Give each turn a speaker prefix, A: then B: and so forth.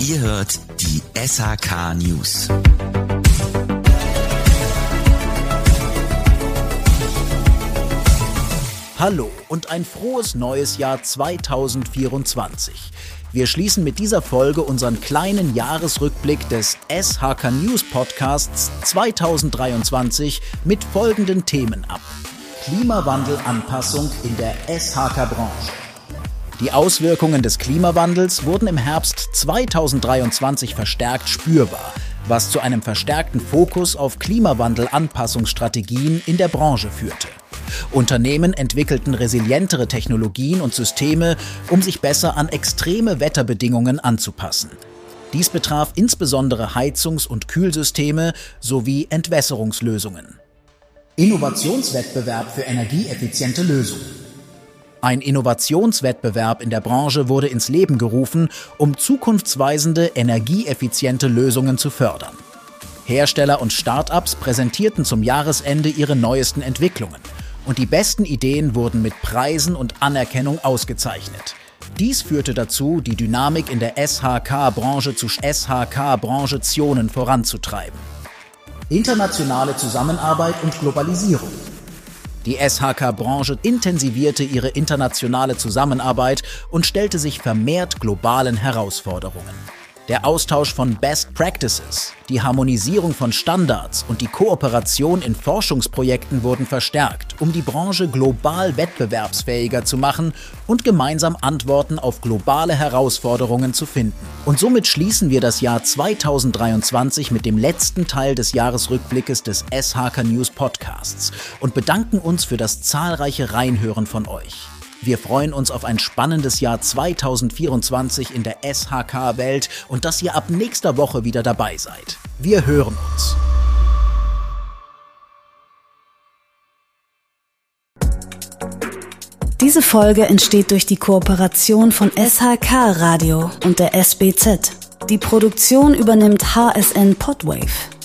A: Ihr hört die SHK News.
B: Hallo und ein frohes neues Jahr 2024. Wir schließen mit dieser Folge unseren kleinen Jahresrückblick des SHK News Podcasts 2023 mit folgenden Themen ab. Klimawandelanpassung in der SHK-Branche. Die Auswirkungen des Klimawandels wurden im Herbst 2023 verstärkt spürbar, was zu einem verstärkten Fokus auf Klimawandelanpassungsstrategien in der Branche führte. Unternehmen entwickelten resilientere Technologien und Systeme, um sich besser an extreme Wetterbedingungen anzupassen. Dies betraf insbesondere Heizungs- und Kühlsysteme sowie Entwässerungslösungen. Innovationswettbewerb für energieeffiziente Lösungen. Ein Innovationswettbewerb in der Branche wurde ins Leben gerufen, um zukunftsweisende, energieeffiziente Lösungen zu fördern. Hersteller und Start-ups präsentierten zum Jahresende ihre neuesten Entwicklungen und die besten Ideen wurden mit Preisen und Anerkennung ausgezeichnet. Dies führte dazu, die Dynamik in der SHK-Branche zu SHK-Branche-Zonen voranzutreiben. Internationale Zusammenarbeit und Globalisierung. Die SHK-Branche intensivierte ihre internationale Zusammenarbeit und stellte sich vermehrt globalen Herausforderungen. Der Austausch von Best Practices, die Harmonisierung von Standards und die Kooperation in Forschungsprojekten wurden verstärkt, um die Branche global wettbewerbsfähiger zu machen und gemeinsam Antworten auf globale Herausforderungen zu finden. Und somit schließen wir das Jahr 2023 mit dem letzten Teil des Jahresrückblickes des SHK News Podcasts und bedanken uns für das zahlreiche Reinhören von euch. Wir freuen uns auf ein spannendes Jahr 2024 in der SHK-Welt und dass ihr ab nächster Woche wieder dabei seid. Wir hören uns.
C: Diese Folge entsteht durch die Kooperation von SHK Radio und der SBZ. Die Produktion übernimmt HSN Podwave.